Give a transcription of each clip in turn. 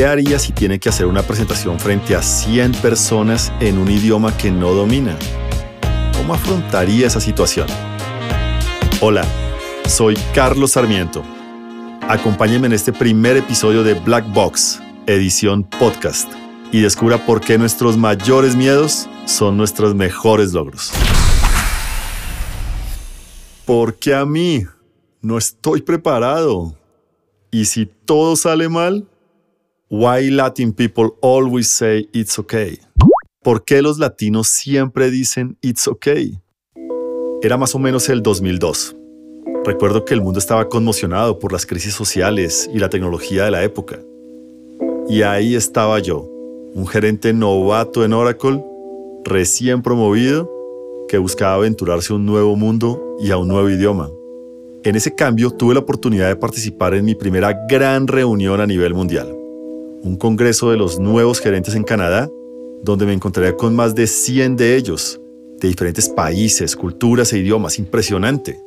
¿Qué haría si tiene que hacer una presentación frente a 100 personas en un idioma que no domina? ¿Cómo afrontaría esa situación? Hola, soy Carlos Sarmiento. Acompáñenme en este primer episodio de Black Box, edición podcast, y descubra por qué nuestros mayores miedos son nuestros mejores logros. Porque a mí no estoy preparado. Y si todo sale mal, Why Latin people always say it's okay? ¿Por qué los latinos siempre dicen it's okay? Era más o menos el 2002. Recuerdo que el mundo estaba conmocionado por las crisis sociales y la tecnología de la época. Y ahí estaba yo, un gerente novato en Oracle, recién promovido, que buscaba aventurarse a un nuevo mundo y a un nuevo idioma. En ese cambio tuve la oportunidad de participar en mi primera gran reunión a nivel mundial un congreso de los nuevos gerentes en Canadá, donde me encontraré con más de 100 de ellos, de diferentes países, culturas e idiomas. Impresionante.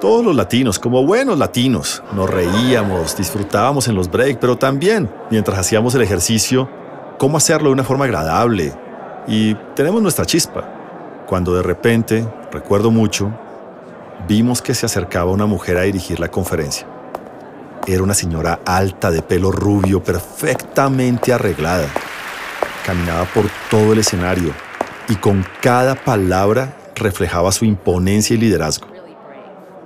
Todos los latinos, como buenos latinos, nos reíamos, disfrutábamos en los breaks, pero también, mientras hacíamos el ejercicio, cómo hacerlo de una forma agradable. Y tenemos nuestra chispa. Cuando de repente, recuerdo mucho, vimos que se acercaba una mujer a dirigir la conferencia. Era una señora alta de pelo rubio, perfectamente arreglada. Caminaba por todo el escenario y con cada palabra reflejaba su imponencia y liderazgo.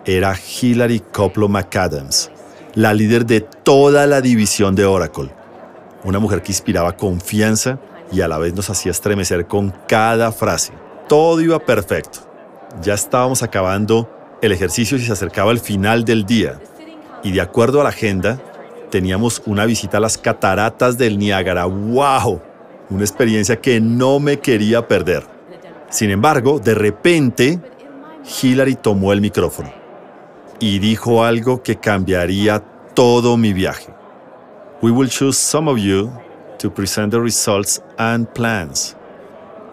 Era Hillary Coplo McAdams, la líder de toda la división de Oracle. Una mujer que inspiraba confianza y a la vez nos hacía estremecer con cada frase. Todo iba perfecto. Ya estábamos acabando el ejercicio y se acercaba el final del día y de acuerdo a la agenda, teníamos una visita a las cataratas del Niágara. ¡Wow! Una experiencia que no me quería perder. Sin embargo, de repente, Hillary tomó el micrófono y dijo algo que cambiaría todo mi viaje. We will choose some of you to present the results and plans.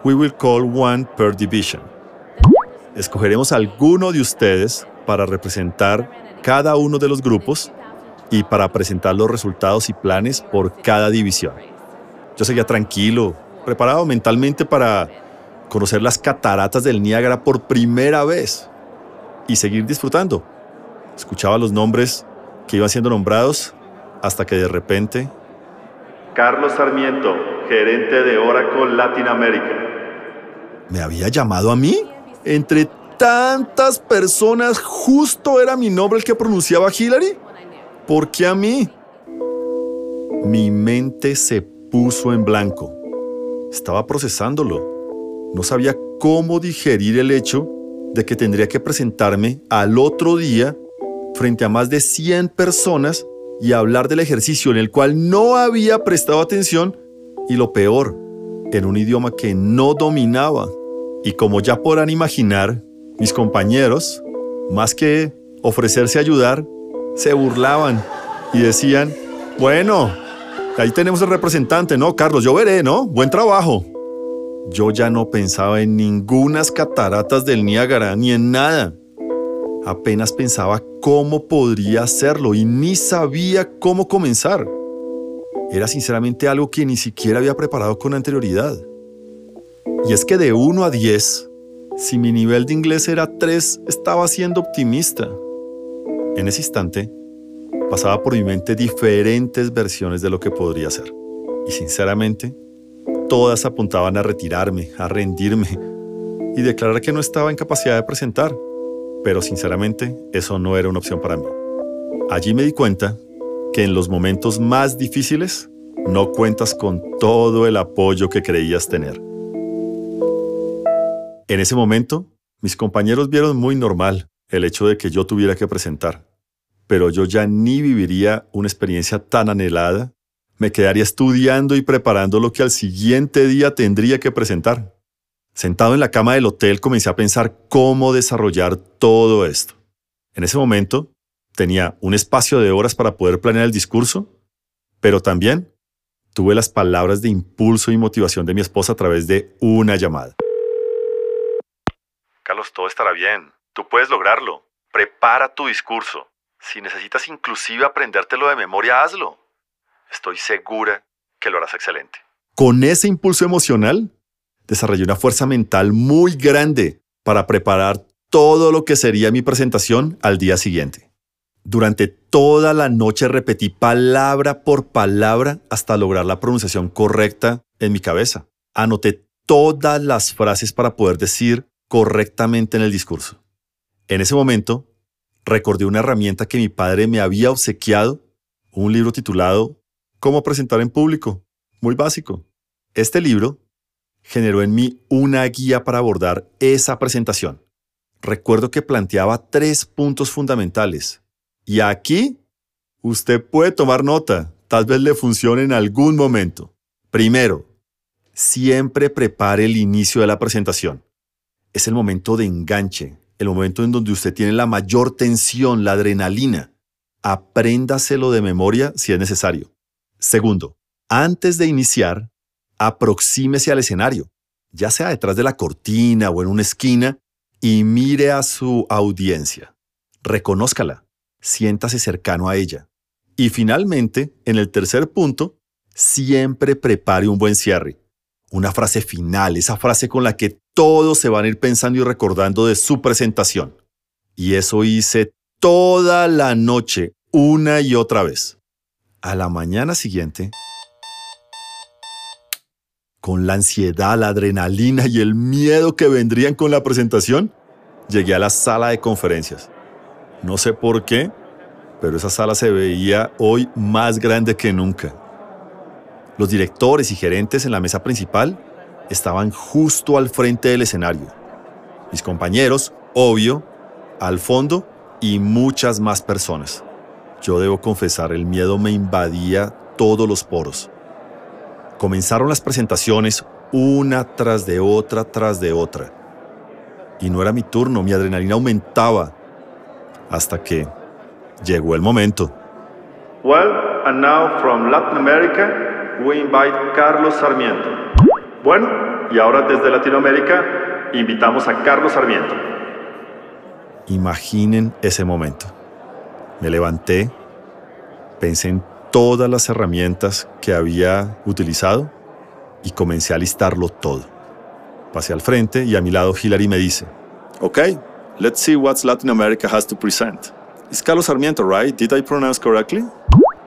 We will call one per division. Escogeremos a alguno de ustedes para representar cada uno de los grupos y para presentar los resultados y planes por cada división. Yo seguía tranquilo, preparado mentalmente para conocer las cataratas del Niágara por primera vez y seguir disfrutando. Escuchaba los nombres que iban siendo nombrados hasta que de repente... Carlos Sarmiento, gerente de Oracle Latinoamérica. ¿Me había llamado a mí? Entre tantas personas justo era mi nombre el que pronunciaba Hillary? ¿Por qué a mí? Mi mente se puso en blanco. Estaba procesándolo. No sabía cómo digerir el hecho de que tendría que presentarme al otro día frente a más de 100 personas y hablar del ejercicio en el cual no había prestado atención y lo peor, en un idioma que no dominaba. Y como ya podrán imaginar, mis compañeros, más que ofrecerse a ayudar, se burlaban y decían, bueno, ahí tenemos el representante, ¿no? Carlos, yo veré, ¿no? Buen trabajo. Yo ya no pensaba en ningunas cataratas del Niágara, ni en nada. Apenas pensaba cómo podría hacerlo y ni sabía cómo comenzar. Era sinceramente algo que ni siquiera había preparado con anterioridad. Y es que de 1 a 10, si mi nivel de inglés era 3, estaba siendo optimista. En ese instante, pasaba por mi mente diferentes versiones de lo que podría ser. Y sinceramente, todas apuntaban a retirarme, a rendirme y declarar que no estaba en capacidad de presentar. Pero sinceramente, eso no era una opción para mí. Allí me di cuenta que en los momentos más difíciles no cuentas con todo el apoyo que creías tener. En ese momento, mis compañeros vieron muy normal el hecho de que yo tuviera que presentar, pero yo ya ni viviría una experiencia tan anhelada, me quedaría estudiando y preparando lo que al siguiente día tendría que presentar. Sentado en la cama del hotel comencé a pensar cómo desarrollar todo esto. En ese momento, tenía un espacio de horas para poder planear el discurso, pero también tuve las palabras de impulso y motivación de mi esposa a través de una llamada. Todo estará bien. Tú puedes lograrlo. Prepara tu discurso. Si necesitas inclusive aprendértelo de memoria, hazlo. Estoy segura que lo harás excelente. Con ese impulso emocional, desarrollé una fuerza mental muy grande para preparar todo lo que sería mi presentación al día siguiente. Durante toda la noche repetí palabra por palabra hasta lograr la pronunciación correcta en mi cabeza. Anoté todas las frases para poder decir correctamente en el discurso. En ese momento, recordé una herramienta que mi padre me había obsequiado, un libro titulado Cómo presentar en público, muy básico. Este libro generó en mí una guía para abordar esa presentación. Recuerdo que planteaba tres puntos fundamentales. Y aquí usted puede tomar nota, tal vez le funcione en algún momento. Primero, siempre prepare el inicio de la presentación. Es el momento de enganche, el momento en donde usted tiene la mayor tensión, la adrenalina. Apréndaselo de memoria si es necesario. Segundo, antes de iniciar, aproxímese al escenario, ya sea detrás de la cortina o en una esquina, y mire a su audiencia. Reconózcala, siéntase cercano a ella. Y finalmente, en el tercer punto, siempre prepare un buen cierre. Una frase final, esa frase con la que todos se van a ir pensando y recordando de su presentación. Y eso hice toda la noche, una y otra vez. A la mañana siguiente, con la ansiedad, la adrenalina y el miedo que vendrían con la presentación, llegué a la sala de conferencias. No sé por qué, pero esa sala se veía hoy más grande que nunca. Los directores y gerentes en la mesa principal estaban justo al frente del escenario. Mis compañeros, obvio, al fondo y muchas más personas. Yo debo confesar, el miedo me invadía todos los poros. Comenzaron las presentaciones una tras de otra tras de otra. Y no era mi turno, mi adrenalina aumentaba. Hasta que llegó el momento. Well, and now from Latin America, we invite Carlos Sarmiento. Bueno, y ahora desde Latinoamérica, invitamos a Carlos Sarmiento. Imaginen ese momento. Me levanté, pensé en todas las herramientas que había utilizado y comencé a listarlo todo. Pasé al frente y a mi lado Hillary me dice, Ok, let's see what Latin America has to present. It's Carlos Sarmiento, right? Did I pronounce correctly?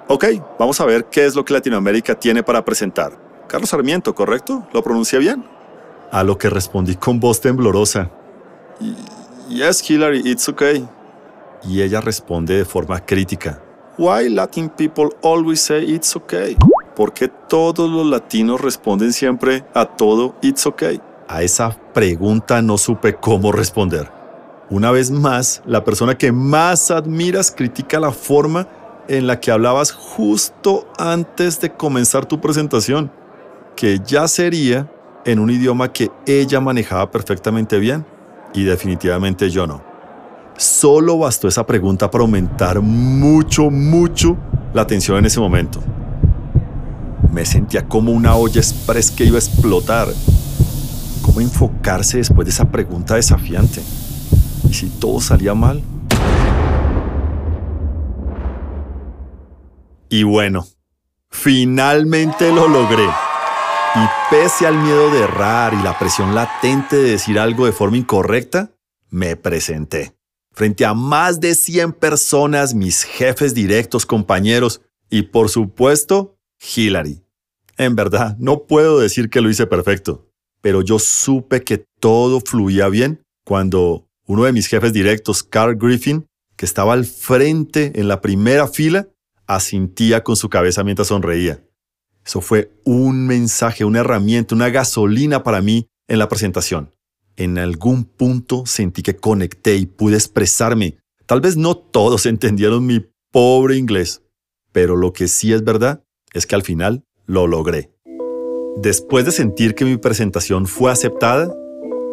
Ok, vamos a ver qué es lo que Latinoamérica tiene para presentar. Carlos Sarmiento, ¿correcto? ¿Lo pronuncié bien? A lo que respondí con voz temblorosa. Yes, Hillary, it's okay. Y ella responde de forma crítica. Why Latin people always say it's okay? ¿Por qué todos los latinos responden siempre a todo it's okay? A esa pregunta no supe cómo responder. Una vez más, la persona que más admiras critica la forma en la que hablabas justo antes de comenzar tu presentación, que ya sería en un idioma que ella manejaba perfectamente bien y definitivamente yo no. Solo bastó esa pregunta para aumentar mucho, mucho la tensión en ese momento. Me sentía como una olla express que iba a explotar. ¿Cómo enfocarse después de esa pregunta desafiante? ¿Y si todo salía mal? Y bueno, finalmente lo logré. Y pese al miedo de errar y la presión latente de decir algo de forma incorrecta, me presenté frente a más de 100 personas, mis jefes directos, compañeros y por supuesto, Hillary. En verdad, no puedo decir que lo hice perfecto, pero yo supe que todo fluía bien cuando uno de mis jefes directos, Carl Griffin, que estaba al frente en la primera fila, asintía con su cabeza mientras sonreía. Eso fue un mensaje, una herramienta, una gasolina para mí en la presentación en algún punto sentí que conecté y pude expresarme. Tal vez no todos entendieron mi pobre inglés, pero lo que sí es verdad es que al final lo logré. Después de sentir que mi presentación fue aceptada,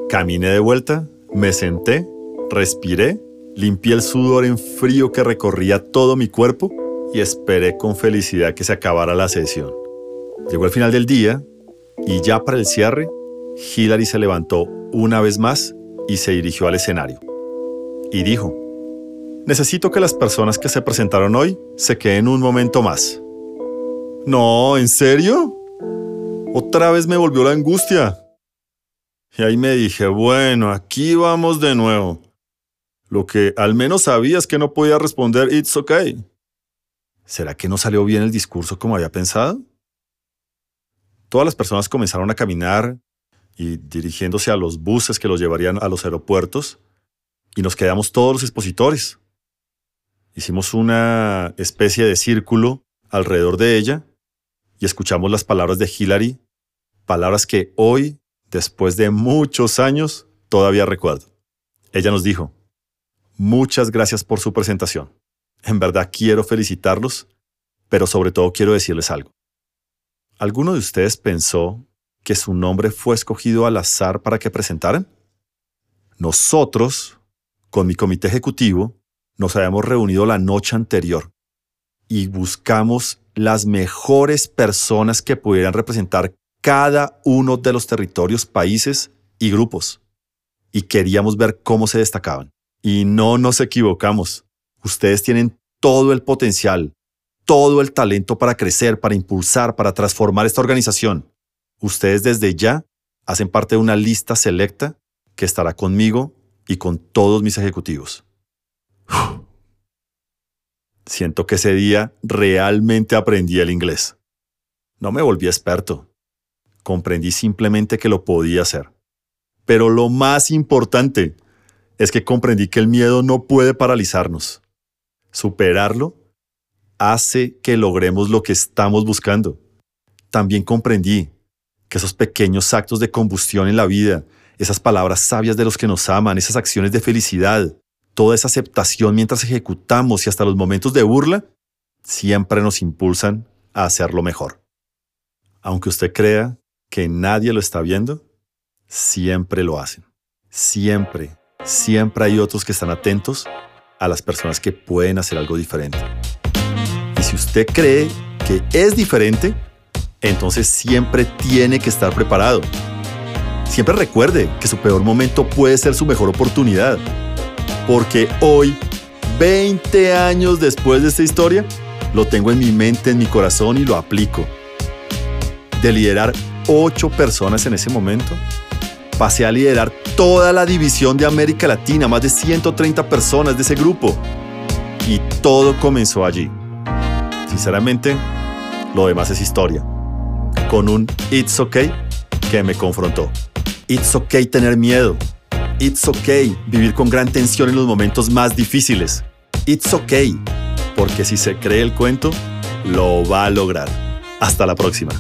caminé de vuelta, me senté, respiré, limpié el sudor en frío que recorría todo mi cuerpo y esperé con felicidad que se acabara la sesión. Llegó el final del día y ya para el cierre, Hillary se levantó una vez más y se dirigió al escenario. Y dijo, necesito que las personas que se presentaron hoy se queden un momento más. No, ¿en serio? Otra vez me volvió la angustia. Y ahí me dije, bueno, aquí vamos de nuevo. Lo que al menos sabía es que no podía responder It's okay. ¿Será que no salió bien el discurso como había pensado? Todas las personas comenzaron a caminar y dirigiéndose a los buses que los llevarían a los aeropuertos y nos quedamos todos los expositores. Hicimos una especie de círculo alrededor de ella y escuchamos las palabras de Hillary, palabras que hoy, después de muchos años, todavía recuerdo. Ella nos dijo, muchas gracias por su presentación. En verdad quiero felicitarlos, pero sobre todo quiero decirles algo. ¿Alguno de ustedes pensó que su nombre fue escogido al azar para que presentaran? Nosotros, con mi comité ejecutivo, nos habíamos reunido la noche anterior y buscamos las mejores personas que pudieran representar cada uno de los territorios, países y grupos. Y queríamos ver cómo se destacaban. Y no nos equivocamos. Ustedes tienen todo el potencial, todo el talento para crecer, para impulsar, para transformar esta organización. Ustedes desde ya hacen parte de una lista selecta que estará conmigo y con todos mis ejecutivos. Siento que ese día realmente aprendí el inglés. No me volví experto. Comprendí simplemente que lo podía hacer. Pero lo más importante es que comprendí que el miedo no puede paralizarnos. Superarlo hace que logremos lo que estamos buscando. También comprendí que esos pequeños actos de combustión en la vida, esas palabras sabias de los que nos aman, esas acciones de felicidad, toda esa aceptación mientras ejecutamos y hasta los momentos de burla, siempre nos impulsan a hacerlo mejor. Aunque usted crea que nadie lo está viendo, siempre lo hacen. Siempre, siempre hay otros que están atentos a las personas que pueden hacer algo diferente. Si usted cree que es diferente, entonces siempre tiene que estar preparado. Siempre recuerde que su peor momento puede ser su mejor oportunidad porque hoy, 20 años después de esta historia, lo tengo en mi mente, en mi corazón y lo aplico. De liderar 8 personas en ese momento, pasé a liderar toda la división de América Latina, más de 130 personas de ese grupo. Y todo comenzó allí. Sinceramente, lo demás es historia. Con un It's Okay que me confrontó. It's okay tener miedo. It's okay vivir con gran tensión en los momentos más difíciles. It's okay, porque si se cree el cuento, lo va a lograr. Hasta la próxima.